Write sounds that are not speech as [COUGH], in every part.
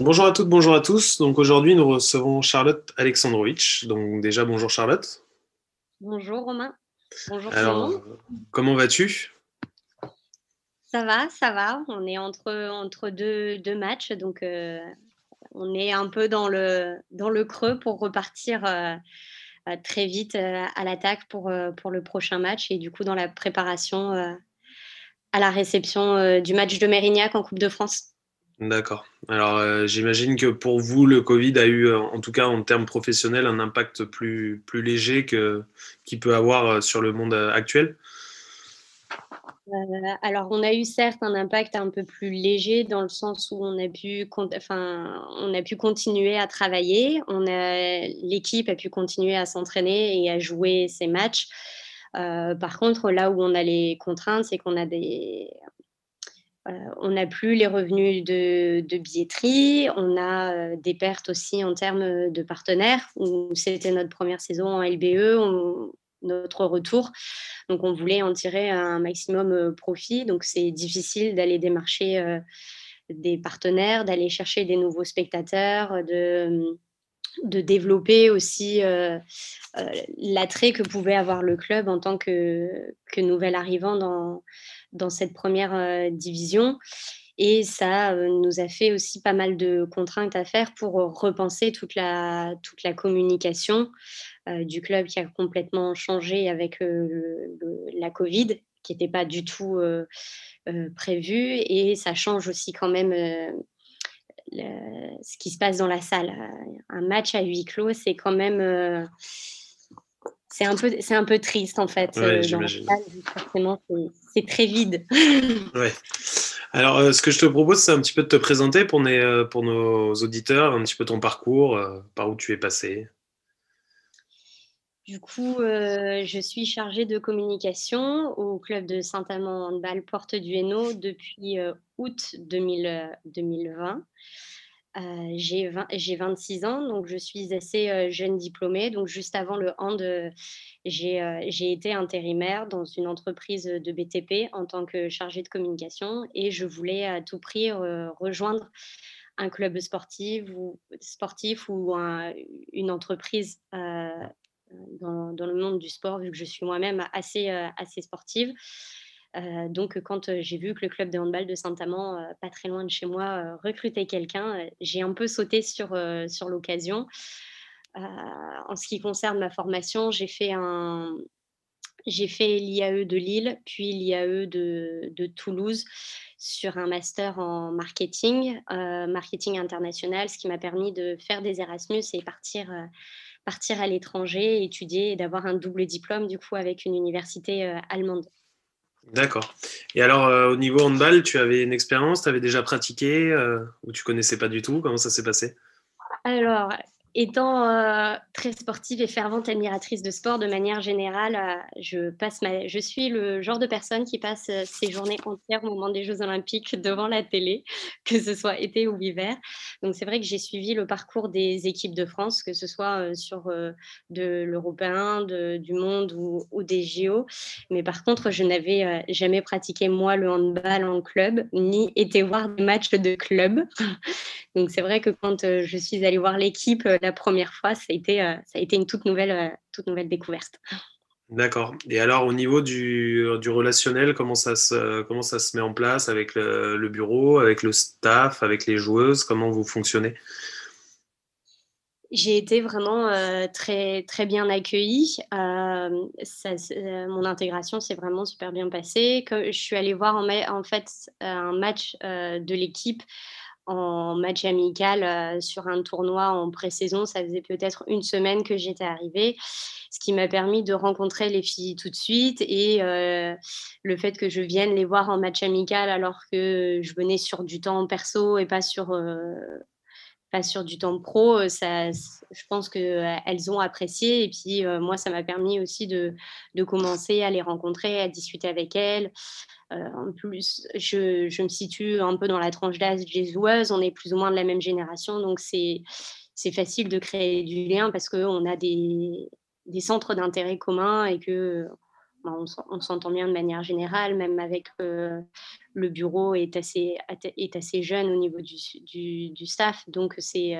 Bonjour à toutes, bonjour à tous. Donc aujourd'hui, nous recevons Charlotte Alexandrovitch. Donc déjà, bonjour Charlotte. Bonjour Romain. Bonjour Alors, comment vas-tu? Ça va, ça va. On est entre, entre deux, deux matchs, donc euh, on est un peu dans le, dans le creux pour repartir euh, euh, très vite à l'attaque pour, pour le prochain match et du coup dans la préparation à la réception du match de Mérignac en Coupe de France. D'accord. Alors, euh, j'imagine que pour vous, le Covid a eu, en tout cas en termes professionnels, un impact plus, plus léger que qu'il peut avoir euh, sur le monde euh, actuel? alors, on a eu certes un impact un peu plus léger dans le sens où on a pu, enfin, on a pu continuer à travailler, l'équipe a pu continuer à s'entraîner et à jouer ses matchs. par contre, là où on a les contraintes, c'est qu'on a des, euh, on n'a plus les revenus de, billetterie, on a euh, des pertes aussi en termes de partenaires, c'était notre première saison en LBE, notre retour. Donc on voulait en tirer un maximum euh, profit. Donc c'est difficile d'aller démarcher des partenaires, d'aller chercher des nouveaux spectateurs, de, développer aussi l'attrait que pouvait avoir le club en tant que, que nouvel arrivant dans, dans cette première euh, division. Et ça euh, nous a fait aussi pas mal de contraintes à faire pour repenser toute la, toute la communication euh, du club qui a complètement changé avec la Covid, qui n'était pas du tout prévu. Et ça change aussi quand même ce qui se passe dans la salle. Un match à huis clos, c'est quand même c'est un peu c'est un peu triste en fait ouais, j'imagine. forcément c'est très vide [LAUGHS] ouais. alors euh, ce que je te propose c'est un petit peu de te présenter pour, euh, pour nos auditeurs un petit peu ton parcours euh, par où tu es passé du coup, je suis chargée de communication au club de Saint-Amand Handball Porte du Hainaut depuis août 2020. Euh, j'ai 26 ans, donc je suis assez euh, jeune diplômée. Donc juste avant le hand, euh, j'ai été intérimaire dans une entreprise de BTP en tant que chargée de communication et je voulais à tout prix rejoindre un club sportif ou, sportif ou une entreprise dans, dans, le monde du sport, vu que je suis moi-même assez, assez sportive. Euh, donc, quand euh, j'ai vu que le club de handball de Saint-Amand, euh, pas très loin de chez moi, recrutait quelqu'un, j'ai un peu sauté sur, sur l'occasion. en ce qui concerne ma formation, j'ai fait un, j'ai fait l'IAE de Lille, puis l'IAE de, de, Toulouse sur un master en marketing, marketing international, ce qui m'a permis de faire des Erasmus et partir, partir à l'étranger, étudier et d'avoir un double diplôme du coup avec une université allemande. D'accord. Et alors, euh, au niveau handball, tu avais une expérience, tu avais déjà pratiqué euh, ou tu connaissais pas du tout? Comment ça s'est passé? Étant euh, très sportive et fervente admiratrice de sport de manière générale, euh, je, passe ma... je suis le genre de personne qui passe euh, ses journées entières au moment des Jeux Olympiques [LAUGHS] devant la télé, que ce soit été ou hiver. Donc c'est vrai que j'ai suivi le parcours des équipes de France, que ce soit sur de l'européen, du monde ou, ou, des JO. Mais par contre, je n'avais jamais pratiqué moi le handball en club, ni été voir des matchs de club. [LAUGHS] Donc c'est vrai que quand je suis allée voir l'équipe la première fois, ça a été, euh, ça a été une toute nouvelle, euh, toute nouvelle découverte. D'accord. Et alors, au niveau du, du, relationnel, comment ça, se, comment ça se met en place avec le, bureau, avec le staff, avec les joueuses? Comment vous fonctionnez? J'ai été vraiment euh, très, très bien accueillie. mon intégration s'est vraiment super bien passée. je suis allée voir en, en fait un match de l'équipe en match amical euh, sur un tournoi en pré-saison. Ça faisait peut-être une semaine que j'étais arrivée, ce qui m'a permis de rencontrer les filles tout de suite. Et euh, le fait que je vienne les voir en match amical alors que je venais sur du temps perso et pas sur, euh, sur du temps pro, ça, je pense qu'elles ont apprécié. Et puis, moi, ça m'a permis aussi de, de, commencer à les rencontrer, à discuter avec elles. en plus, je, je, me situe un peu dans la tranche d'âge des joueuses. On est plus ou moins de la même génération. Donc, c'est facile de créer du lien parce qu'on a des, des centres d'intérêt communs et que on, s'entend bien de manière générale, même avec le bureau est assez, est assez jeune au niveau du, staff. Donc, c'est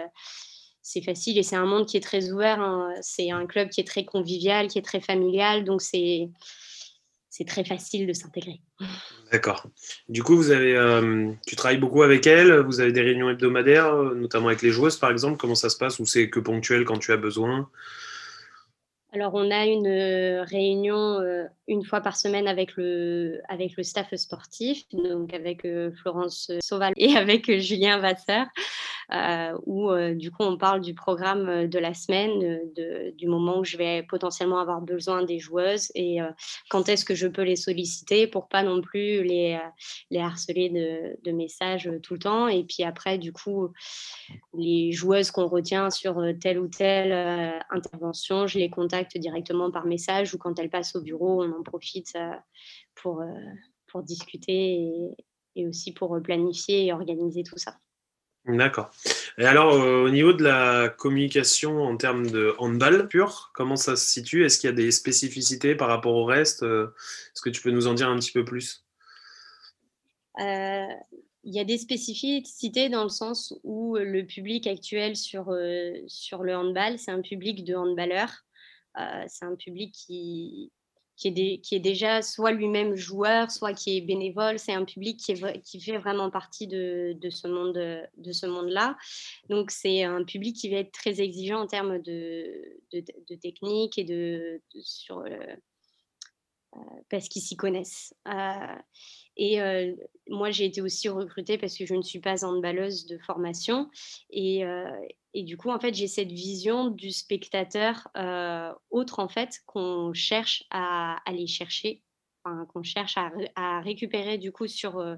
c'est facile et c'est un monde qui est très ouvert. Hein. C'est un club qui est très convivial, qui est très familial. Donc, c'est très facile de s'intégrer. D'accord. Du coup, vous avez, tu travailles beaucoup avec elles, vous avez des réunions hebdomadaires, notamment avec les joueuses par exemple. Comment ça se passe ou c'est que ponctuel quand tu as besoin? Alors, on a une euh, réunion euh, une fois par semaine avec le, avec le staff sportif, donc avec euh, Florence Sauval et [LAUGHS] avec Julien Vasseur, où du coup on parle du programme de la semaine, du moment où je vais potentiellement avoir besoin des joueuses et quand est-ce que je peux les solliciter pour pas non plus les, harceler de, messages tout le temps. Et puis après, du coup, les joueuses qu'on retient sur telle ou telle intervention, je les contacte directement par message ou quand elle passe au bureau, on en profite euh, euh, pour discuter et, aussi pour planifier et organiser tout ça. D'accord. Et alors, euh, au niveau de la communication en termes de handball pur, comment ça se situe? Est-ce qu'il y a des spécificités par rapport au reste? Est-ce que tu peux nous en dire un petit peu plus? Il y a des spécificités dans le sens où le public actuel sur, sur le handball, c'est un public de handballeurs. Euh, c'est un public qui, qui est, déjà soit lui-même joueur, soit qui est bénévole. C'est un public qui, fait vraiment partie de, ce monde, monde-là. Donc c'est un public qui va être très exigeant en termes de, technique et de, euh, euh, parce qu'ils s'y connaissent. Et moi, j'ai été aussi recrutée parce que je ne suis pas handballeuse de formation. Et, du coup, en fait, j'ai cette vision du spectateur euh, autre, en fait, qu'on cherche à aller chercher, qu'on cherche à, récupérer, du coup, sur, euh,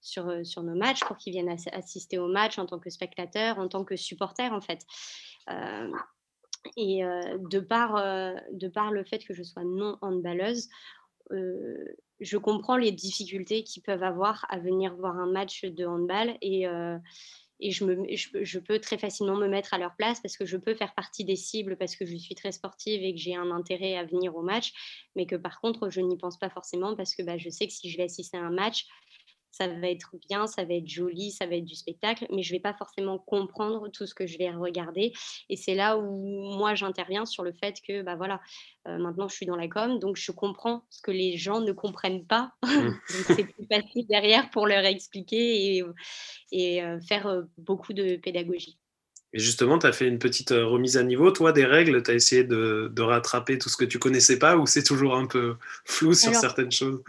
sur, euh, nos matchs pour qu'ils viennent assister au match en tant que spectateur, en tant que supporter, en fait. et de, par, de par le fait que je sois non handballeuse, je comprends les difficultés qu'ils peuvent avoir à venir voir un match de handball et et je, me, peux très facilement me mettre à leur place parce que je peux faire partie des cibles parce que je suis très sportive et que j'ai un intérêt à venir au match, mais que par contre, je n'y pense pas forcément parce que bah, je sais que si je vais assister à un match, ça va être bien, ça va être joli, ça va être du spectacle, mais je ne vais pas forcément comprendre tout ce que je vais regarder. Et c'est là où moi j'interviens sur le fait que bah voilà, euh, maintenant je suis dans la com, donc je comprends ce que les gens ne comprennent pas. Mmh. [LAUGHS] c'est plus facile derrière pour leur expliquer et, et euh, faire euh, beaucoup de pédagogie. Et justement, tu as fait une petite remise à niveau, toi, des règles, tu as essayé de, de, rattraper tout ce que tu connaissais pas ou c'est toujours un peu [LAUGHS] flou sur certaines choses?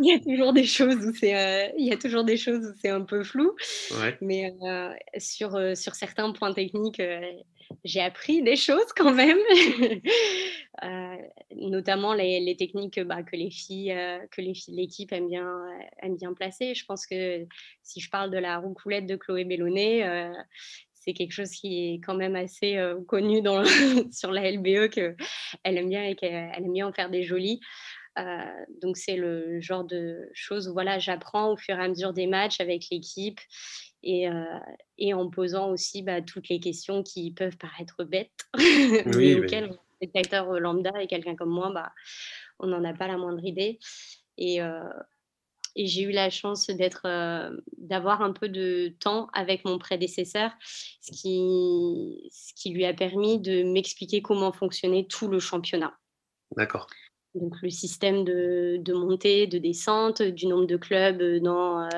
il y a toujours des choses où c'est euh, il y a toujours des choses où c'est un peu flou. Mais euh, sur, euh, sur certains points techniques j'ai appris des choses quand même. [LAUGHS] Notamment les, les techniques bah, que les filles que les filles de l'équipe aiment bien aiment bien placer. Je pense que si je parle de la roucoulette de Chloé Bellonnet c'est quelque chose qui est quand même assez connu dans, [LAUGHS] sur la LBE qu'elle aime bien et qu'elle aime bien en faire des jolies. Euh, donc c'est le genre de choses où voilà, j'apprends au fur et à mesure des matchs avec l'équipe et, euh, et, en posant aussi bah, toutes les questions qui peuvent paraître bêtes, [LAUGHS] mais auxquelles un spectateur lambda et quelqu'un comme moi, bah, on n'en a pas la moindre idée. Et, euh, et j'ai eu la chance d'être, d'avoir un peu de temps avec mon prédécesseur, ce qui, ce qui lui a permis de m'expliquer comment fonctionnait tout le championnat. D'accord donc le système de, de, montée, de descente, du nombre de clubs dans, euh,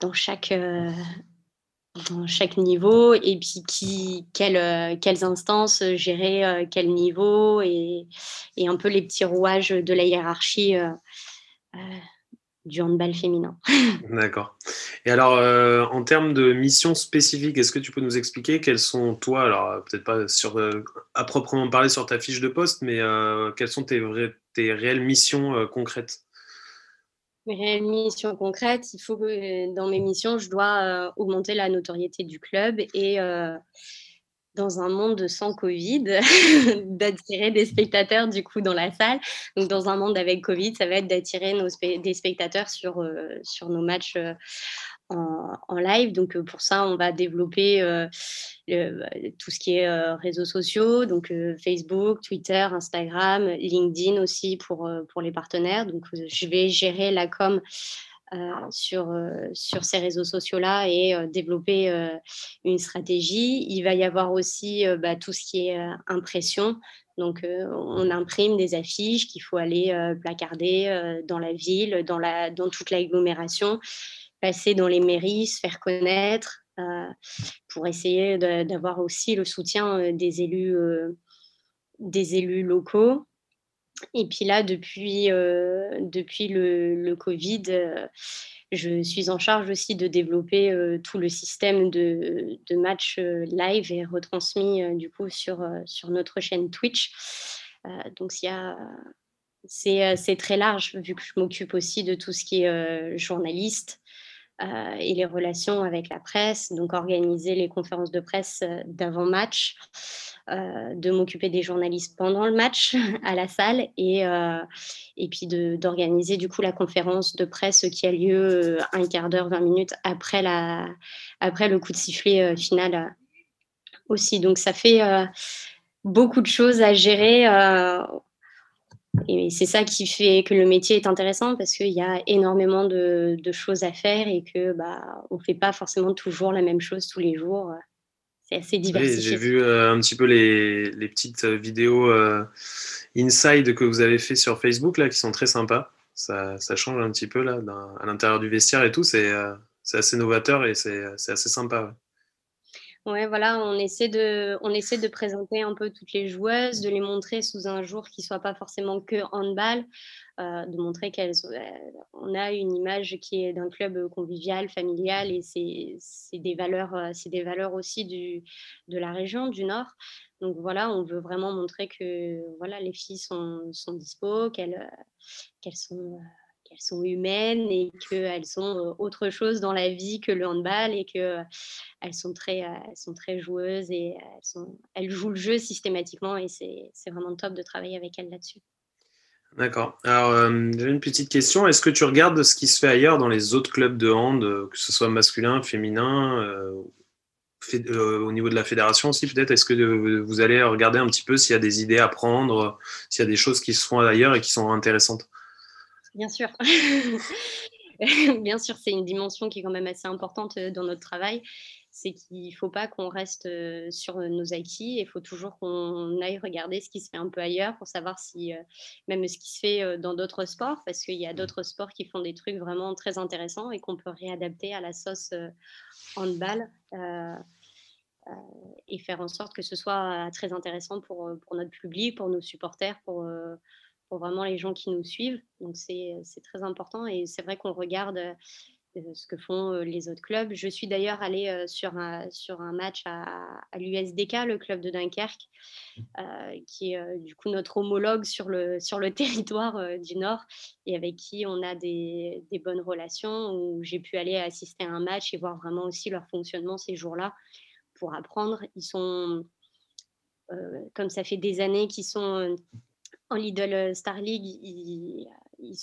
dans, chaque, euh, dans chaque niveau, et puis qui, quelles, euh, quelles instances gérer quel niveau, et, et, un peu les petits rouages de la hiérarchie du handball féminin. D'accord. Et alors, euh, en termes de missions spécifiques, est-ce que tu peux nous expliquer quelles sont, toi, alors euh, peut-être pas sur, euh, à proprement parler sur ta fiche de poste, mais quelles sont tes, tes réelles missions concrètes? Mes réelles missions concrètes, il faut que dans mes missions, je dois augmenter la notoriété du club et dans un monde sans Covid, [LAUGHS] d'attirer des spectateurs du coup dans la salle. Donc dans un monde avec Covid, ça va être d'attirer des spectateurs sur, euh, sur nos matchs euh, en, live. Donc euh, pour ça, on va développer tout ce qui est réseaux sociaux, donc Facebook, Twitter, Instagram, LinkedIn aussi pour, pour les partenaires. Donc je vais gérer la com sur, euh, sur ces réseaux sociaux-là et euh, développer une stratégie. Il va y avoir aussi bah, tout ce qui est impression. Donc, on imprime des affiches qu'il faut aller placarder dans la ville, dans, la, dans toute l'agglomération, passer dans les mairies, se faire connaître pour essayer d'avoir aussi le soutien des élus, des élus locaux. Et puis là, depuis, euh, depuis le, Covid, euh, je suis en charge aussi de développer euh, tout le système de, de matchs live et retransmis du coup sur, sur notre chaîne Twitch. donc, c'est très large vu que je m'occupe aussi de tout ce qui est journaliste et les relations avec la presse, donc organiser les conférences de presse d'avant-match. Euh, de m'occuper des journalistes pendant le match [LAUGHS] à la salle et, euh, et puis d'organiser du coup la conférence de presse qui a lieu euh, un quart d'heure, 20 minutes après, la, après le coup de sifflet final aussi. Donc ça fait beaucoup de choses à gérer. Et c'est ça qui fait que le métier est intéressant parce qu'il y a énormément de, de, choses à faire et que bah, on ne fait pas forcément toujours la même chose tous les jours c'est assez diversifié. j'ai vu euh, un petit peu les, les petites euh, vidéos euh, inside que vous avez fait sur Facebook là, qui sont très sympas. Ça, ça change un petit peu là, à l'intérieur du vestiaire et tout. C'est assez novateur et c'est assez sympa. Ouais. Voilà, on essaie, de, on essaie de présenter un peu toutes les joueuses, de les montrer sous un jour qui ne soit pas forcément que handball. Euh, de montrer qu'on a une image qui est d'un club convivial, familial, et c'est des valeurs, euh, c'est des valeurs aussi du, de la région, du Nord. Donc voilà, on veut vraiment montrer que voilà, les filles sont, sont dispo, qu'elles qu'elles sont qu'elles sont humaines et qu'elles sont autre chose dans la vie que le handball et qu'elles sont, très, elles sont très joueuses et elles, jouent le jeu systématiquement et c'est vraiment top de travailler avec elles là-dessus. D'accord. Alors, euh, j'ai une petite question. Est-ce que tu regardes ce qui se fait ailleurs dans les autres clubs de hand, euh, que ce soit masculin, féminin, euh, au niveau de la fédération aussi peut-être? Est-ce que vous allez regarder un petit peu s'il y a des idées à prendre, s'il y a des choses qui se font ailleurs et qui sont intéressantes? Bien sûr. [LAUGHS] Bien sûr, c'est une dimension qui est quand même assez importante dans notre travail c'est qu'il ne faut pas qu'on reste sur nos acquis, il faut toujours qu'on aille regarder ce qui se fait un peu ailleurs pour savoir si, même ce qui se fait dans d'autres sports, parce qu'il y a mmh. d'autres sports qui font des trucs vraiment très intéressants et qu'on peut réadapter à la sauce handball et faire en sorte que ce soit très intéressant pour, pour notre public, pour nos supporters, pour, pour vraiment les gens qui nous suivent. Donc c'est très important et c'est vrai qu'on regarde ce que font les autres clubs. Je suis d'ailleurs allée sur, un, sur un match à, l'USDK, le club de Dunkerque, qui est du coup notre homologue sur le, sur le [LAUGHS] territoire du Nord et avec qui on a des, des bonnes relations, où j'ai pu aller assister à un match et voir vraiment aussi leur fonctionnement ces jours-là pour apprendre. Ils sont, comme ça fait des années qu'ils sont en Lidl Star League, ils,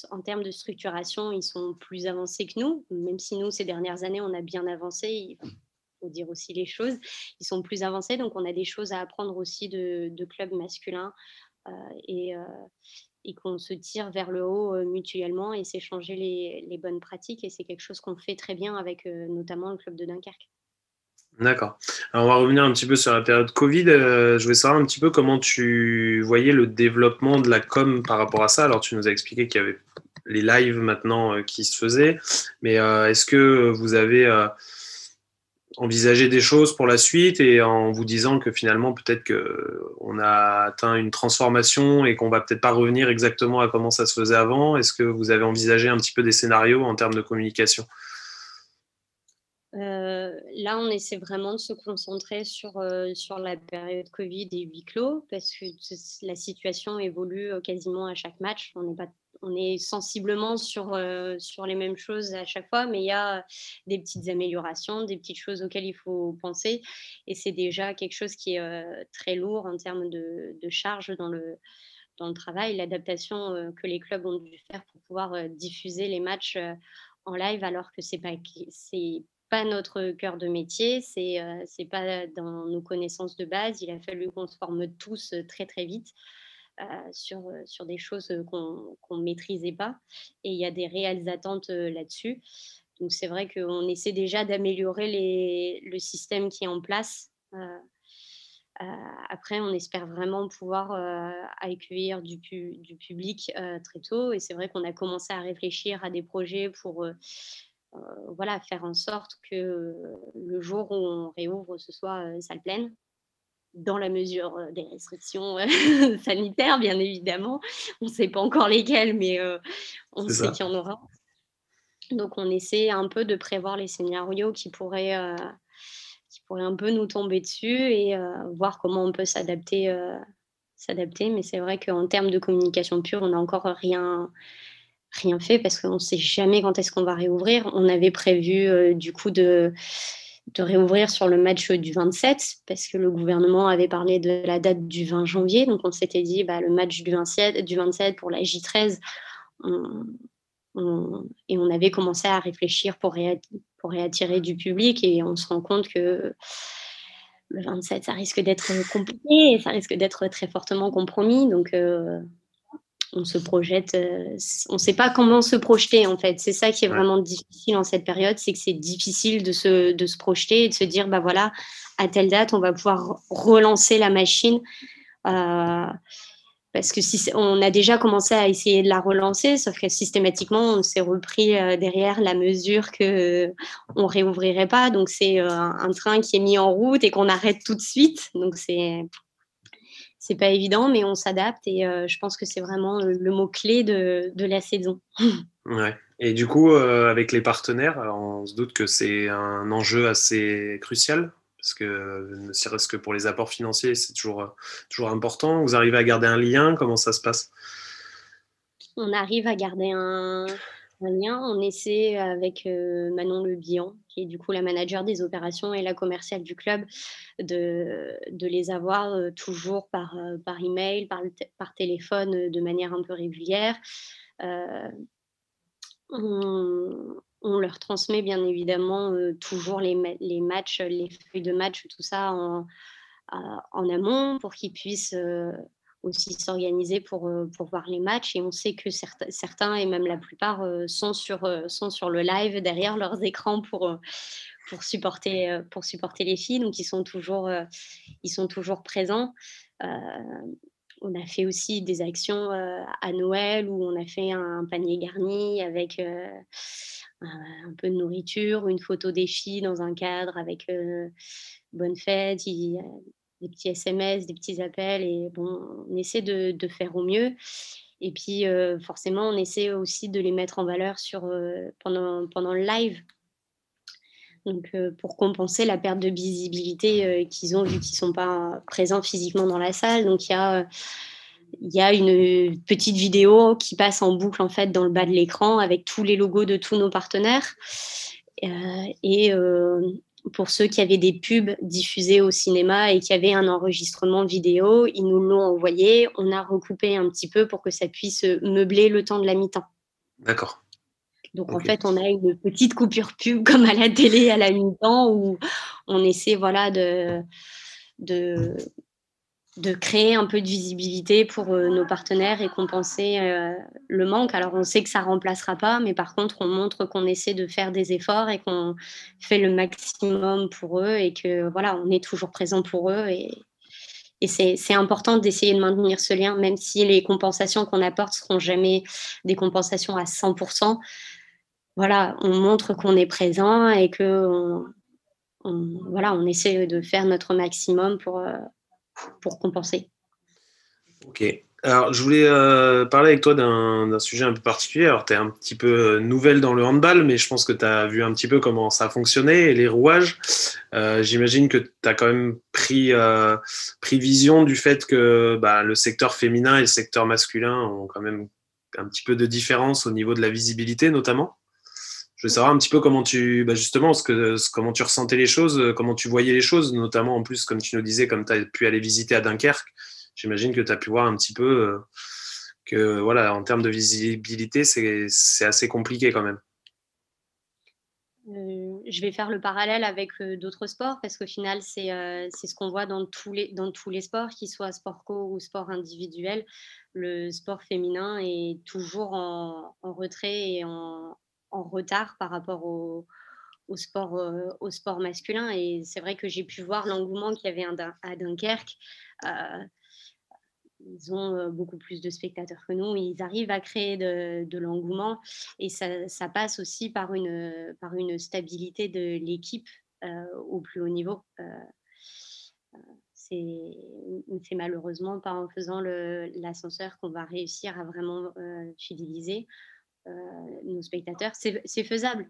en termes de structuration, ils sont plus avancés que nous, même si nous, ces dernières années, on a bien avancé. Il faut dire aussi les choses. Ils sont plus avancés, donc on a des choses à apprendre aussi de, clubs masculins euh, et, euh, et qu'on se tire vers le haut euh, mutuellement et s'échanger les, les, bonnes pratiques. Et c'est quelque chose qu'on fait très bien avec notamment le club de Dunkerque. D'accord. Alors on va revenir un petit peu sur la période Covid. je voulais savoir un petit peu comment tu voyais le développement de la com par rapport à ça. Alors tu nous as expliqué qu'il y avait les lives maintenant euh, qui se faisaient, mais euh, est-ce que vous avez euh, envisagé des choses pour la suite et en vous disant que finalement peut-être qu'on a atteint une transformation et qu'on va peut-être pas revenir exactement à comment ça se faisait avant? Est-ce que vous avez envisagé un petit peu des scénarios en termes de communication? Là, on essaie vraiment de se concentrer sur, sur la période Covid et huis clos parce que la situation évolue quasiment à chaque match. On est sensiblement sur, sur les mêmes choses à chaque fois, mais il y a des petites améliorations, des petites choses auxquelles il faut penser. Et c'est déjà quelque chose qui est très lourd en termes de, de charge dans le, dans le travail, l'adaptation que les clubs ont dû faire pour pouvoir diffuser les matchs en live, alors que c'est pas c'est pas notre cœur de métier, c'est c'est pas dans nos connaissances de base. Il a fallu qu'on se forme tous très très vite. sur, sur des choses qu'on ne maîtrisait pas. Et il y a des réelles attentes là-dessus. Donc c'est vrai qu'on essaie déjà d'améliorer le système qui est en place. après, on espère vraiment pouvoir accueillir du, du public très tôt. Et c'est vrai qu'on a commencé à réfléchir à des projets pour voilà, faire en sorte que le jour où on réouvre, ce soit salle pleine dans la mesure des restrictions [LAUGHS] sanitaires, bien évidemment. On ne sait pas encore lesquelles, mais on sait qu'il y en aura. Donc, on essaie un peu de prévoir les scénarios qui pourraient, qui pourraient un peu nous tomber dessus et voir comment on peut s'adapter. s'adapter. Mais c'est vrai qu'en termes de communication pure, on n'a encore rien, rien fait parce qu'on ne sait jamais quand est-ce qu'on va réouvrir. On avait prévu du coup de de réouvrir sur le match du 27 parce que le gouvernement avait parlé de la date du 20 janvier. Donc on s'était dit bah, le match du 27, du 27 pour la J13. et on avait commencé à réfléchir pour, pour réattirer du public et on se rend compte que le 27, ça risque d'être compliqué et ça risque d'être très fortement compromis. Donc, euh, on se projette, euh, on ne sait pas comment se projeter en fait. C'est ça qui est vraiment difficile en cette période, c'est que c'est difficile de se, de se projeter et de se dire, bah voilà, à telle date, on va pouvoir relancer la machine. Euh, parce que si on a déjà commencé à essayer de la relancer, sauf que systématiquement, on s'est repris euh, derrière la mesure que on réouvrirait pas. Donc c'est un train qui est mis en route et qu'on arrête tout de suite. Donc c'est c'est pas évident, mais on s'adapte et euh, je pense que c'est vraiment le, mot-clé de, de, la saison. [LAUGHS] Ouais. Et du coup, euh, avec les partenaires, on se doute que c'est un enjeu assez crucial, parce que ne serait-ce que pour les apports financiers, c'est toujours, toujours important. Vous arrivez à garder un lien Comment ça se passe? On arrive à garder un, lien. On essaie avec euh, Manon Le Bihan, qui est du coup la manager des opérations et la commerciale du club, de, les avoir euh, toujours par, euh, par email, par, téléphone de manière un peu régulière. On, leur transmet bien évidemment toujours les, matchs, les feuilles de match, tout ça en amont pour qu'ils puissent aussi s'organiser pour, euh, pour voir les matchs. Et on sait que certains, certains et même la plupart euh, sont, sur, euh, sont sur le live derrière leurs [LAUGHS] écrans pour, pour, supporter, pour supporter les filles. Donc, ils sont toujours, ils sont toujours présents. on a fait aussi des actions à Noël où on a fait un, panier garni avec un peu de nourriture, une photo des filles dans un cadre avec bonne fête des petits SMS, des petits appels, et bon, on essaie de, faire au mieux. Et puis, euh, forcément, on essaie aussi de les mettre en valeur sur, euh, pendant, pendant le live. Donc, euh, pour compenser la perte de visibilité qu'ils ont vu qu'ils ne sont pas présents physiquement dans la salle. Donc, il y a, y a une petite vidéo qui passe en boucle, en fait, dans le bas de l'écran avec tous les logos de tous nos partenaires. et pour ceux qui avaient des pubs diffusées au cinéma et qui avaient un enregistrement vidéo, ils nous l'ont envoyé. On a recoupé un petit peu pour que ça puisse meubler le temps de la mi-temps. D'accord. Donc en fait, on a une petite coupure pub [LAUGHS] comme à la télé à la mi-temps où on essaie voilà de, de de créer un peu de visibilité pour euh, nos partenaires et compenser euh, le manque. Alors on sait que ça remplacera pas, mais par contre on montre qu'on essaie de faire des efforts et qu'on fait le maximum pour eux et que voilà, on est toujours présent pour eux et, et c'est important d'essayer de maintenir ce lien, même si les compensations qu'on apporte seront jamais des compensations à 100%. Voilà, on montre qu'on est présent et que voilà, on essaie de faire notre maximum pour, euh, pour compenser. Ok. Alors, je voulais euh, parler avec toi d'un sujet un peu particulier. Alors, tu es un petit peu euh, nouvelle dans le handball, mais je pense que tu as vu un petit peu comment ça fonctionnait et les rouages. Euh, j'imagine que tu as quand même pris, pris vision du fait que bah, le secteur féminin et le secteur masculin ont quand même un petit peu de différence au niveau de la visibilité notamment. Je veux savoir un petit peu comment tu, bah, justement, comment tu ressentais les choses, comment tu voyais les choses, notamment en plus, comme tu nous disais, comme tu as pu aller visiter à Dunkerque, j'imagine que tu as pu voir un petit peu que, voilà, en termes de visibilité, c'est assez compliqué quand même. Euh, je vais faire le parallèle avec euh, d'autres sports parce qu'au final, euh, c'est ce qu'on voit dans tous, les, dans tous les sports, qu'ils soient sport co ou sport individuel. Le sport féminin est toujours en, retrait et en, retard par rapport au, au sport, masculin. Et c'est vrai que j'ai pu voir l'engouement qu'il y avait à Dunkerque ils ont beaucoup plus de spectateurs que nous, ils arrivent à créer de, l'engouement et ça, passe aussi par une, par une stabilité de l'équipe au plus haut niveau. c'est malheureusement pas en faisant l'ascenseur qu'on va réussir à vraiment fidéliser nos spectateurs. C'est faisable,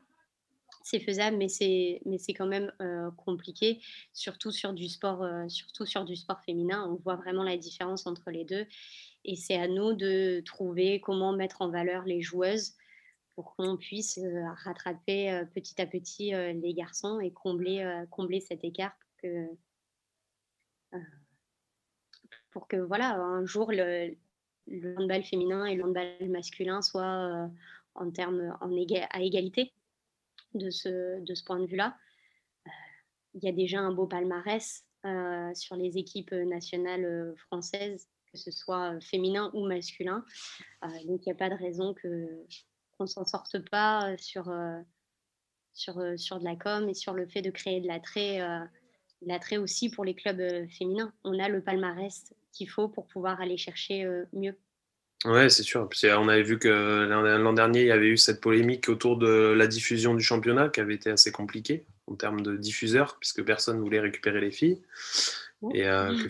c'est faisable, mais c'est, quand même compliqué, surtout sur, du sport, surtout sur du sport féminin. On voit vraiment la différence entre les deux. Et c'est à nous de trouver comment mettre en valeur les joueuses pour qu'on puisse rattraper petit à petit les garçons et combler, combler cet écart pour que, pour que voilà, un jour, le, le handball féminin et le handball masculin soient en termes à égalité de ce, point de vue-là. Euh, il y a déjà un beau palmarès euh, sur les équipes nationales euh, françaises, que ce soit féminin ou masculin. donc il n'y a pas de raison que, qu'on s'en sorte pas sur de la com et sur le fait de créer de l'attrait, l'attrait aussi pour les clubs féminins. On a le palmarès qu'il faut pour pouvoir aller chercher mieux. Ouais, c'est sûr. on avait vu que l'an dernier, il y avait eu cette polémique autour de la diffusion du championnat qui avait été assez compliquée en termes de diffuseurs, puisque personne ne voulait récupérer les filles. Et euh, que,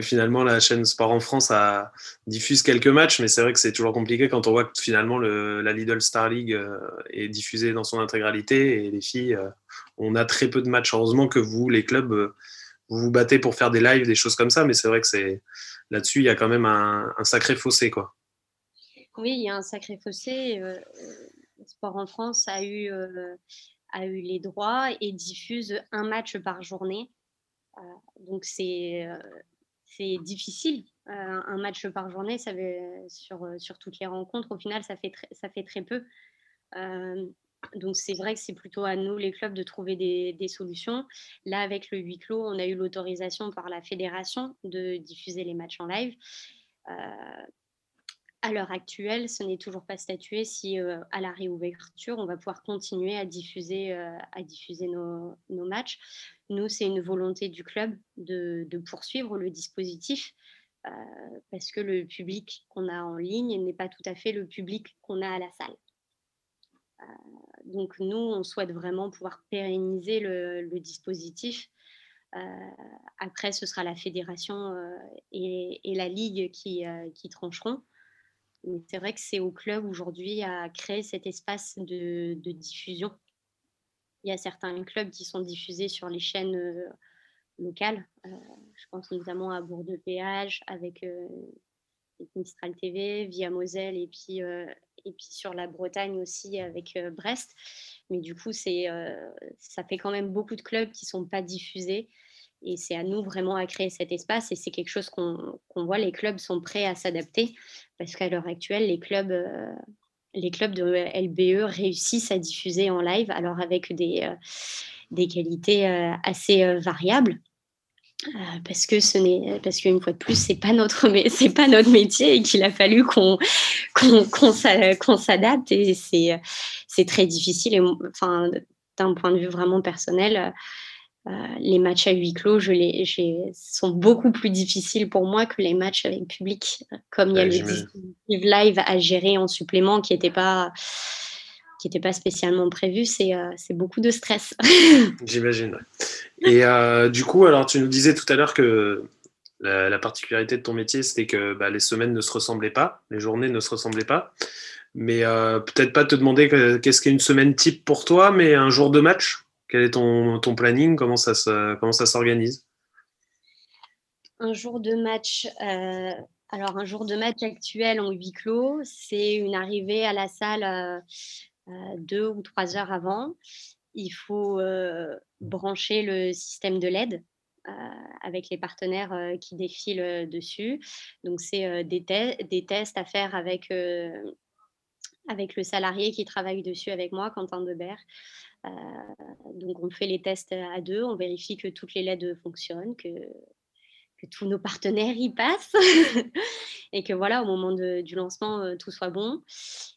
finalement, la chaîne Sport en France a diffuse quelques matchs, mais c'est vrai que c'est toujours compliqué quand on voit que finalement la Lidl Star League euh, est diffusée dans son intégralité et les filles, euh, on a très peu de matchs. Heureusement que vous, les clubs, vous vous battez pour faire des lives, des choses comme ça, mais c'est vrai que c'est là-dessus, il y a quand même un, sacré fossé. Quoi. Oui, il y a un sacré fossé. Euh, euh Sport en France a eu, euh, a eu les droits et diffuse un match par journée. Euh, donc c'est c'est difficile. un match par journée, sur, toutes les rencontres, au final, ça fait, très peu. Donc c'est vrai que c'est plutôt à nous, les clubs, de trouver des, solutions. Là, avec le huis clos, on a eu l'autorisation par la fédération de diffuser les matchs en live. Euh, à l'heure actuelle, ce n'est toujours pas statué si euh, à la réouverture, on va pouvoir continuer à diffuser, euh, nos, matchs. Nous, c'est une volonté du club de, poursuivre le dispositif parce que le public qu'on a en ligne n'est pas tout à fait le public qu'on a à la salle donc nous, on souhaite vraiment pouvoir pérenniser le, dispositif. Euh, après, ce sera la fédération euh, et, la ligue euh, qui trancheront. C'est vrai que c'est au club aujourd'hui à créer cet espace de, diffusion. Il y a certains clubs qui sont diffusés sur les chaînes locales. je pense notamment à Bourg-de-Péage avec Mistral TV, via Moselle et puis et puis sur la Bretagne aussi avec euh, Brest. Mais du coup, c'est, euh, ça fait quand même beaucoup de clubs qui ne sont pas diffusés. Et c'est à nous vraiment à créer cet espace. Et c'est quelque chose qu'on, voit, les clubs sont prêts à s'adapter. Parce qu'à l'heure actuelle, les clubs, euh, les clubs de LBE réussissent à diffuser en live, alors avec des, des qualités assez variables. Euh, parce parce qu'une fois de plus c'est pas pas notre métier et qu'il a fallu qu'on qu'on s'adapte et c'est très difficile enfin d'un point de vue vraiment personnel euh, les matchs à huis clos je les sont beaucoup plus difficiles pour moi que les matchs avec public comme il y a le dispositif live à gérer en supplément qui n'était pas qui n'était pas spécialement prévu, c'est euh, beaucoup de stress. [LAUGHS] J'imagine. Et euh, du coup, alors tu nous disais tout à l'heure que la, particularité de ton métier, c'était que bah, les semaines ne se ressemblaient pas, les journées ne se ressemblaient pas. Mais euh, peut-être pas te demander qu'est-ce qu'est une semaine type pour toi, mais un jour de match, quel est ton, ton planning, comment ça s'organise? Un jour de match, Alors, un jour de match actuel en huis clos, c'est une arrivée à la salle deux ou trois heures avant. Il faut brancher le système de LED avec les partenaires qui défilent dessus. Donc, c'est des, des, tests à faire avec, avec le salarié qui travaille dessus avec moi, Quentin Debert. Donc, on fait les tests à deux, on vérifie que toutes les LED fonctionnent, que tous nos partenaires y passent [LAUGHS] et que voilà, au moment du lancement, euh, tout soit bon.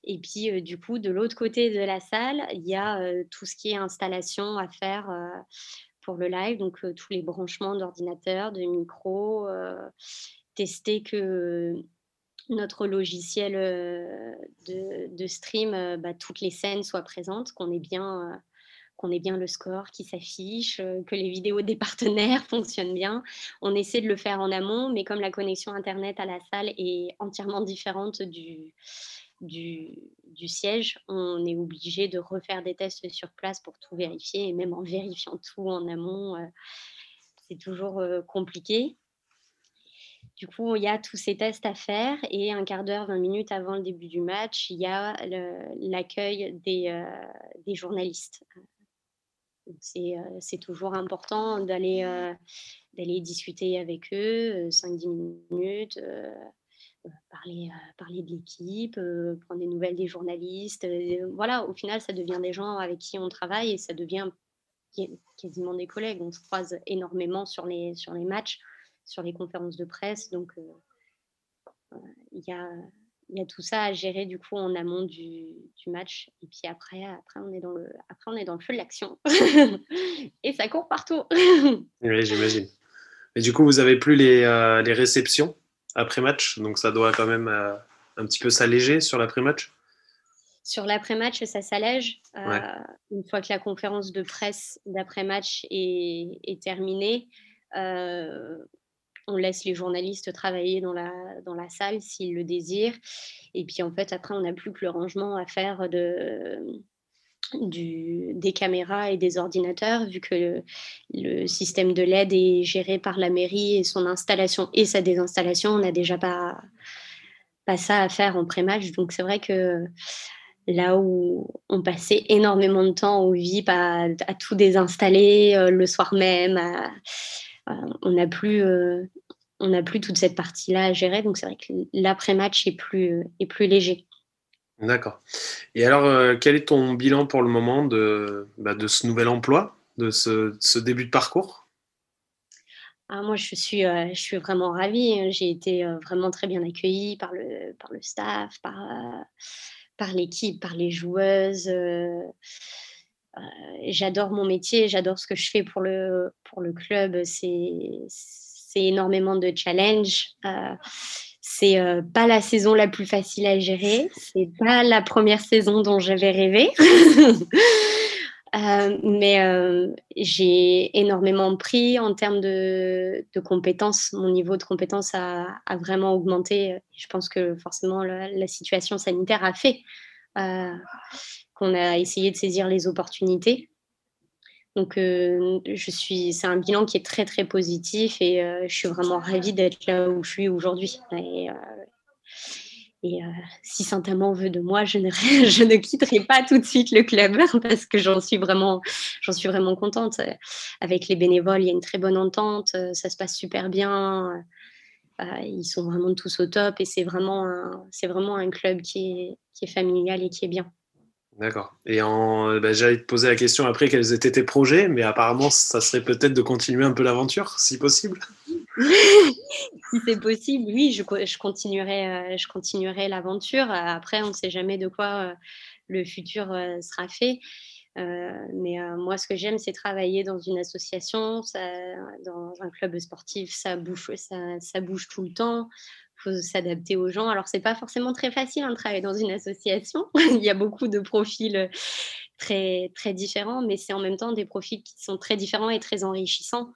Et puis, euh, du coup, de l'autre côté de la salle, il y a euh, tout ce qui est installation à faire pour le live, donc tous les branchements d'ordinateur, de micro, tester que notre logiciel de, stream, bah, toutes les scènes soient présentes, qu'on ait bien qu'on ait bien le score qui s'affiche, euh, que les vidéos des partenaires [LAUGHS] fonctionnent bien. On essaie de le faire en amont, mais comme la connexion Internet à la salle est entièrement différente du, du, siège, on est obligé de refaire des tests sur place pour tout vérifier, et même en vérifiant tout en amont, euh, c'est toujours euh, compliqué. Du coup, il y a tous ces tests à faire et un quart d'heure, 20 minutes avant le début du match, il y a l'accueil des, des, journalistes. C'est toujours important d'aller d'aller discuter avec eux 5-10 minutes, parler, parler de l'équipe, prendre des nouvelles des journalistes. voilà, au final, ça devient des gens avec qui on travaille et ça devient quasiment des collègues. On se croise énormément sur les, sur les matchs, sur les conférences de presse. Donc, il y a il y a tout ça à gérer du coup en amont du, match. Et puis après, après, on est dans le, après, on est dans le feu de l'action. [LAUGHS] et ça court partout. [LAUGHS] oui, j'imagine. Mais du coup, vous n'avez plus les, euh, les, réceptions après match, donc ça doit quand même euh, un petit peu s'alléger sur l'après-match? Sur l'après-match, ça s'allège. Euh, une fois que la conférence de presse d'après-match est, est, terminée, on laisse les journalistes travailler dans la, dans la salle s'ils le désirent. Et puis en fait, après, on n'a plus que le rangement à faire de, des caméras et des ordinateurs, vu que le, système de LED est géré par la mairie et son installation et sa désinstallation, on n'a déjà pas, pas ça à faire en pré-match. Donc c'est vrai que là où on passait énormément de temps au VIP à, tout désinstaller euh, le soir même, on n'a plus, euh, plus toute cette partie-là à gérer. Donc c'est vrai que l'après-match est plus, est plus léger. D'accord. Et alors, euh, quel est ton bilan pour le moment de, bah, de ce nouvel emploi, de ce, début de parcours? Ah, Moi, je suis, je suis vraiment ravie. J'ai été vraiment très bien accueillie par le, par le staff, par, par l'équipe, par les joueuses. Euh, j'adore mon métier, j'adore ce que je fais pour le, pour le club. C'est énormément de challenges. Euh, c'est euh, pas la saison la plus facile à gérer. C'est pas la première saison dont j'avais rêvé. [LAUGHS] mais j'ai énormément pris en termes de, de, compétences. Mon niveau de compétences a, a, vraiment augmenté. Je pense que forcément la situation sanitaire a fait qu'on a essayé de saisir les opportunités. Donc, euh, je suis, c'est un bilan qui est très très positif et euh, je suis vraiment ravie d'être là où je suis aujourd'hui. Et, euh, si Saint-Amand veut de moi, je ne, [LAUGHS] je ne quitterai pas tout de suite le club [LAUGHS] parce que j'en suis vraiment, j'en suis vraiment contente. Avec les bénévoles, il y a une très bonne entente, ça se passe super bien. ils sont vraiment tous au top et c'est vraiment, c'est vraiment un club qui est familial et qui est bien. D'accord. Et bah, j'allais te poser la question après quels étaient tes projets, mais apparemment, ça serait peut-être de continuer un peu l'aventure, si possible. [LAUGHS] si c'est possible, oui, je, continuerai, euh, je continuerai l'aventure. Après, on ne sait jamais de quoi euh, le futur euh, sera fait. mais moi, ce que j'aime, c'est travailler dans une association, dans un club sportif, ça bouge, ça bouge tout le temps s'adapter aux gens. Alors, c'est pas forcément très facile de travailler dans une association. [LAUGHS] Il y a beaucoup de profils euh, très, très différents, mais c'est en même temps des profils qui sont très différents et très enrichissants.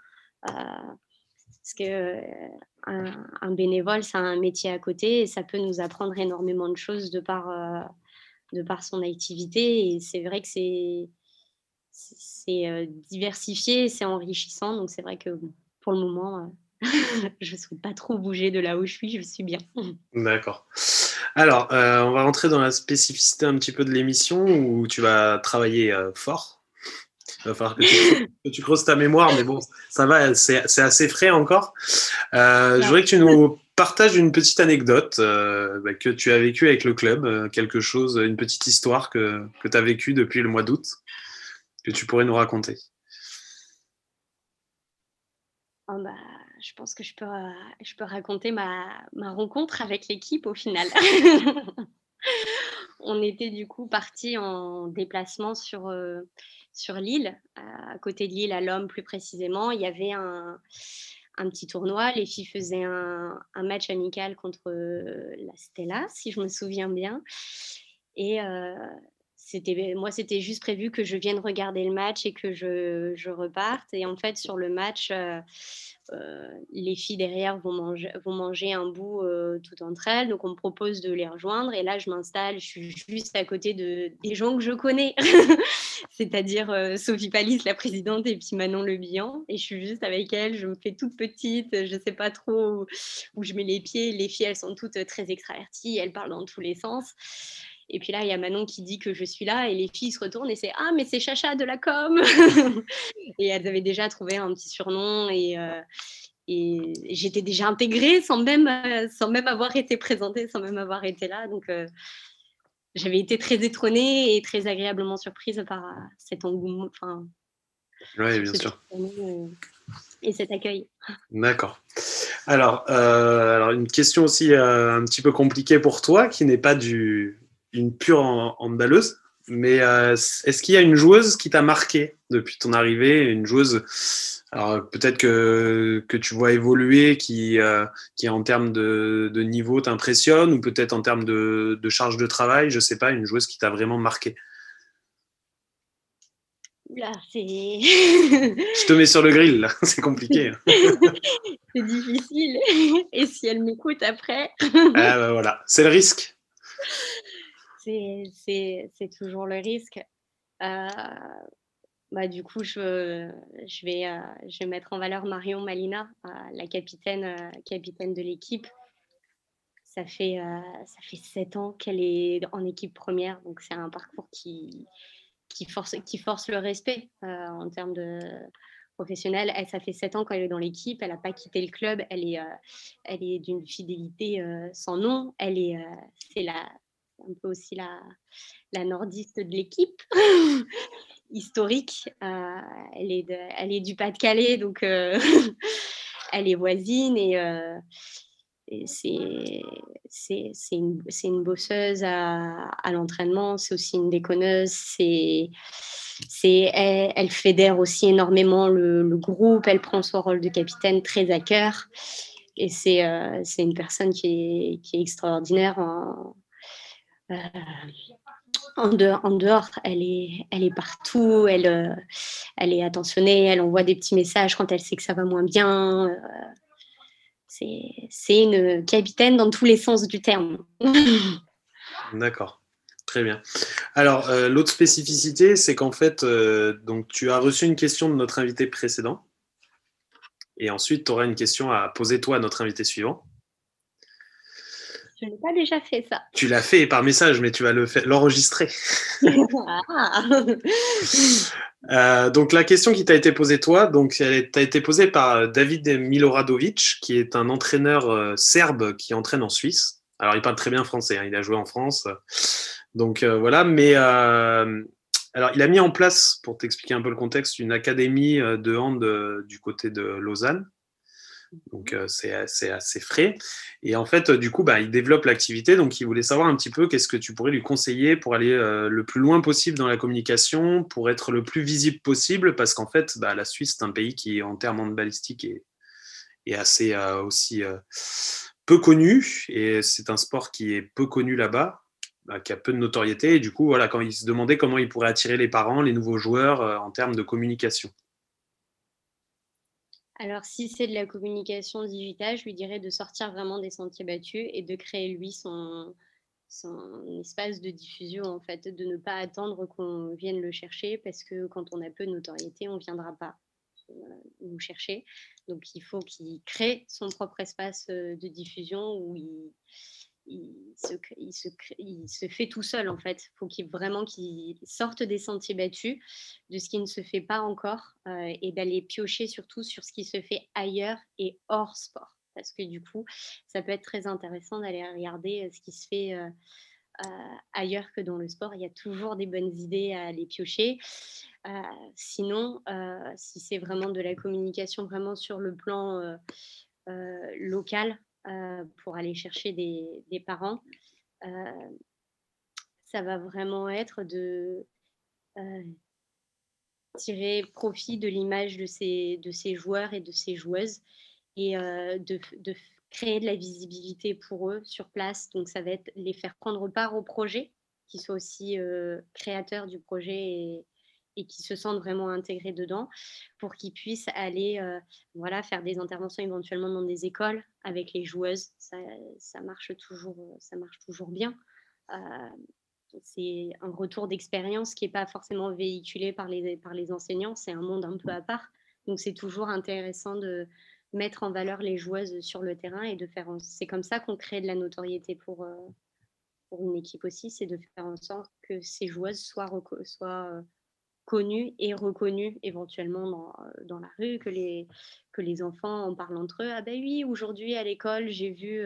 Euh, parce que euh, un, bénévole, c'est un métier à côté et ça peut nous apprendre énormément de choses de par, de par son activité. Et c'est vrai que c'est c'est diversifié, c'est enrichissant. Donc, c'est vrai que pour le moment, [LAUGHS] je ne souhaite pas trop bouger de là où je suis, je suis bien. [LAUGHS] D'accord. Alors, euh, on va rentrer dans la spécificité un petit peu de l'émission où tu vas travailler euh, fort. Il va falloir que tu, creuses [LAUGHS] ta mémoire, mais bon, ça va, c'est assez frais encore. Euh, je voudrais que tu nous partages une petite anecdote bah, que tu as vécue avec le club, quelque chose, une petite histoire que, que tu as vécue depuis le mois d'août, que tu pourrais nous raconter. Oh bah, je pense que je peux, euh, je peux raconter ma, ma rencontre avec l'équipe au final. [LAUGHS] on était du coup partis en déplacement sur, euh, sur l'île, à côté de l'île, à l'homme plus précisément. Il y avait un, un petit tournoi. Les filles faisaient un, un match amical contre euh, la Stella, si je me souviens bien. Et c'était, moi, c'était juste prévu que je vienne regarder le match et que je, je reparte. Et en fait, sur le match, euh, les filles derrière vont manger, vont manger un bout euh, tout entre elles. Donc, on me propose de les rejoindre. Et là, je m'installe, je suis juste à côté de, des gens que je connais, [LAUGHS] c'est-à-dire euh, Sophie Palis, la présidente, et puis Manon Le Bihan. Et je suis juste avec elle, je me fais toute petite, je sais pas trop où, je mets les pieds. Les filles, elles sont toutes très extraverties, elles parlent dans tous les sens. Et puis là, il y a Manon qui dit que je suis là et les filles se retournent et c'est Ah, mais c'est Chacha de la com [LAUGHS] Et elles avaient déjà trouvé un petit surnom et, euh, et j'étais déjà intégrée sans même, euh, sans même avoir été présentée, sans même avoir été là. Donc euh, j'avais été très étronnée et très agréablement surprise par cet engouement. Enfin, oui, bien sûr. Et cet accueil. D'accord. Alors, alors, une question aussi un petit peu compliquée pour toi, qui n'est pas du, une pure handballeuse, mais euh, est-ce qu'il y a une joueuse qui t'a marqué depuis ton arrivée? Une joueuse, alors peut-être que, que tu vois évoluer, qui, euh, qui en termes de, de niveau t'impressionne, ou peut-être en termes de, de, charge de travail, je sais pas, une joueuse qui t'a vraiment marqué? Là, c'est. [LAUGHS] je te mets sur le grill, là, [LAUGHS] c'est compliqué. [LAUGHS] c'est difficile. Et si elle m'écoute après? Ah bah voilà, c'est le risque c'est toujours le risque. Euh, bah, du coup, je, je, vais, euh, je vais mettre en valeur Marion Malina, euh, la capitaine, capitaine de l'équipe. Ça fait, ça fait sept ans qu'elle est en équipe première, donc c'est un parcours qui, qui, force, qui force le respect en termes de professionnel. Elle, ça fait sept ans qu'elle est dans l'équipe, elle n'a pas quitté le club, elle est, est d'une fidélité sans nom, elle est, c'est la, un peu aussi la, la nordiste de l'équipe, [LAUGHS] historique. Euh, elle, est elle est du Pas-de-Calais, donc euh, [LAUGHS] elle est voisine et, euh, c'est une, une, bosseuse à, à l'entraînement, c'est aussi une déconneuse, c'est elle, elle, fédère aussi énormément le, le, groupe, elle prend son rôle de capitaine très à cœur. Et c'est une personne qui est, qui est extraordinaire en, euh, en dehors, elle est, partout, elle, euh, elle est attentionnée, elle envoie des petits messages quand elle sait que ça va moins bien. Euh, c'est une capitaine dans tous les sens du terme. [LAUGHS] D'accord, très bien. Alors, l'autre spécificité, c'est qu'en fait, donc, tu as reçu une question de notre invité précédent, et ensuite, tu auras une question à poser toi à notre invité suivant. Je n'ai pas déjà fait ça. Tu l'as fait par message, mais tu vas l'enregistrer. Ah. [LAUGHS] Euh, donc la question qui t'a été posée toi, donc elle t'a été posée par David Miloradovic, qui est un entraîneur euh, serbe qui entraîne en Suisse. Alors il parle très bien français, hein, il a joué en France, donc euh, voilà. Mais alors il a mis en place, pour t'expliquer un peu le contexte, une académie de hand du côté de Lausanne. Donc euh, c'est assez, frais. Et en fait, du coup, bah, il développe l'activité. Donc il voulait savoir un petit peu qu'est-ce que tu pourrais lui conseiller pour aller euh, le plus loin possible dans la communication, pour être le plus visible possible, parce qu'en fait, bah, la Suisse, c'est un pays qui, en termes de balistique, est, est assez euh, aussi peu connu. Et c'est un sport qui est peu connu là-bas. Bah, qui a peu de notoriété et du coup voilà quand il se demandait comment il pourrait attirer les parents, les nouveaux joueurs en termes de communication. Alors, si c'est de la communication digitale, je lui dirais de sortir vraiment des sentiers battus et de créer, lui, son, espace de diffusion, en fait, de ne pas attendre qu'on vienne le chercher parce que quand on a peu de notoriété, on ne viendra pas. nous chercher. Donc il faut qu'il crée son propre espace de diffusion où il, il, se, fait tout seul en fait. Il faut vraiment qu'il sorte des sentiers battus, de ce qui ne se fait pas encore et d'aller piocher surtout sur ce qui se fait ailleurs et hors sport. Parce que du coup, ça peut être très intéressant d'aller regarder ce qui se fait ailleurs que dans le sport. Il y a toujours des bonnes idées à aller piocher. Euh, sinon, euh, si c'est vraiment de la communication vraiment sur le plan euh, pour aller chercher des, parents, ça va vraiment être de tirer profit de l'image de ces, de ces joueurs et de ces joueuses et de, de, créer de la visibilité pour eux sur place. Donc, ça va être les faire prendre part au projet, qu'ils soient aussi créateurs du projet et, et qui se sentent vraiment intégrés dedans pour qu'ils puissent aller voilà, faire des interventions éventuellement dans des écoles avec les joueuses. Ça, ça marche, toujours, ça marche toujours bien. c'est un retour d'expérience qui n'est pas forcément véhiculé par les, par les enseignants, c'est un monde un peu à part. Donc c'est toujours intéressant de, mettre en valeur les joueuses sur le terrain et de faire. C'est comme ça qu'on crée de la notoriété pour, euh, pour une équipe aussi, c'est de faire en sorte que ces joueuses soient, soient euh, connues et reconnues éventuellement dans, euh, dans, la rue, que les, que les enfants en parlent entre eux. Ah ben oui, aujourd'hui à l'école, j'ai vu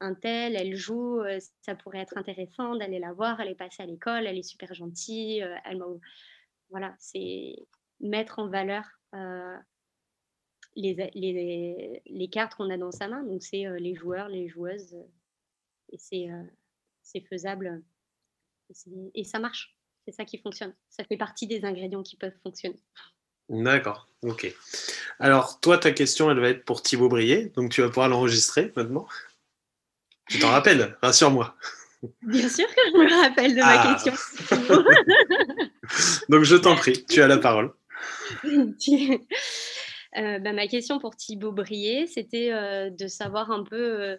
un tel, elle joue, ça pourrait être intéressant d'aller la voir, elle est passée à l'école, elle est super gentille, elle Voilà, c'est mettre en valeur les, les, les cartes qu'on a dans sa main. Donc, c'est euh, les joueurs, les joueuses. Euh, et euh, c'est faisable. Et, ça marche. C'est ça qui fonctionne. Ça fait partie des ingrédients qui peuvent fonctionner. D'accord, ok. Alors, toi, ta question, elle va être pour Thibaut Brier. Donc, tu vas pouvoir l'enregistrer maintenant. Tu t'en rappelles, rassure-moi. Bien sûr que je me rappelle de ma ah. question. [LAUGHS] donc, je t'en prie, tu as la parole. [LAUGHS] Euh, bah, ma question pour Thibaut Brier, c'était euh, de savoir un peu euh,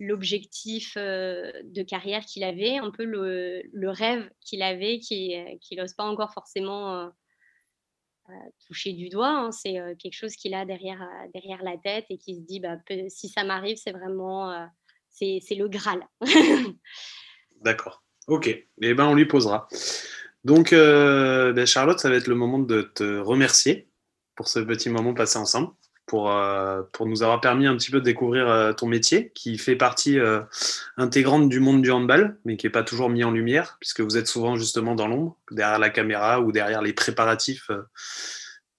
l'objectif de carrière qu'il avait, un peu le, rêve qu'il avait, qu'il n'ose pas encore forcément toucher du doigt. Hein. C'est quelque chose qu'il a derrière, derrière la tête et qui se dit, bah, si ça m'arrive, c'est vraiment c'est le Graal. [LAUGHS] D'accord. Ok. Eh ben, on lui posera. Donc, ben, Charlotte, ça va être le moment de te remercier pour ce petit moment passé ensemble, pour, euh, pour nous avoir permis un petit peu de découvrir euh, ton métier, qui fait partie euh, intégrante du monde du handball, mais qui n'est pas toujours mis en lumière, puisque vous êtes souvent justement dans l'ombre, derrière la caméra ou derrière les préparatifs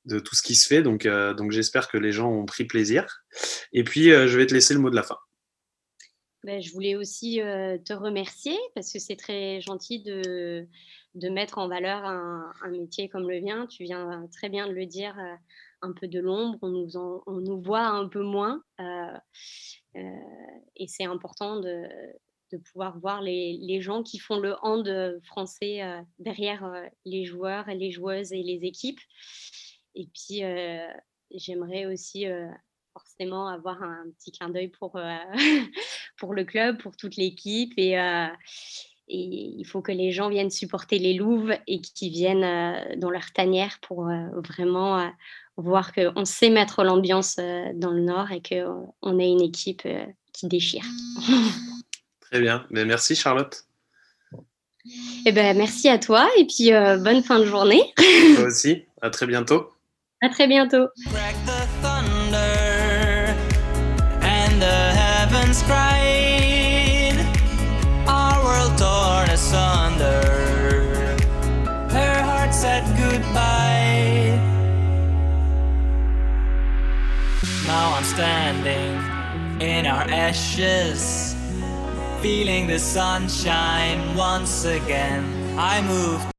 de tout ce qui se fait. Donc, donc j'espère que les gens ont pris plaisir. Et puis, je vais te laisser le mot de la fin. Ben, je voulais aussi te remercier parce que c'est très gentil de, de mettre en valeur un, métier comme le vien. Tu viens très bien de le dire, euh, un peu de l'ombre, on nous, on nous voit un peu moins. Euh, euh, et c'est important de, de, pouvoir voir les, les, gens qui font le hand français derrière les joueurs, les joueuses et les équipes. Et puis, j'aimerais aussi forcément avoir un petit clin d'œil pour, [LAUGHS] pour le club, pour toute l'équipe et, et il faut que les gens viennent supporter les louves et qu'ils viennent euh, dans leur tanière pour euh, vraiment euh, voir qu'on sait mettre l'ambiance dans le Nord et qu'on a une équipe qui déchire. [LAUGHS] Très bien. Mais merci Charlotte. Eh ben, merci à toi et puis bonne fin de journée. Toi aussi. À très bientôt. À très bientôt. I'm standing in our ashes, feeling the sunshine once again. I move.